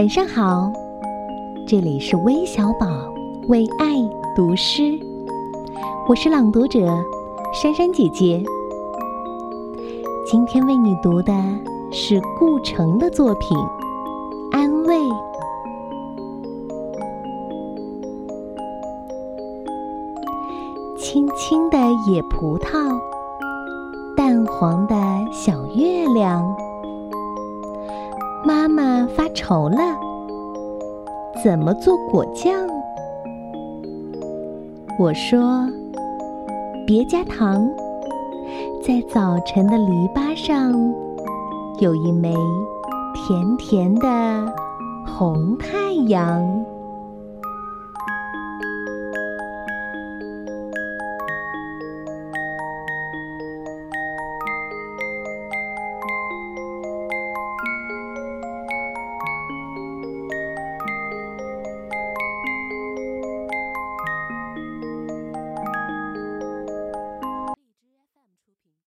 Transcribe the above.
晚上好，这里是微小宝为爱读诗，我是朗读者珊珊姐姐。今天为你读的是顾城的作品《安慰》。青青的野葡萄，淡黄的小月亮。妈妈发愁了，怎么做果酱？我说：别加糖，在早晨的篱笆上有一枚甜甜的红太阳。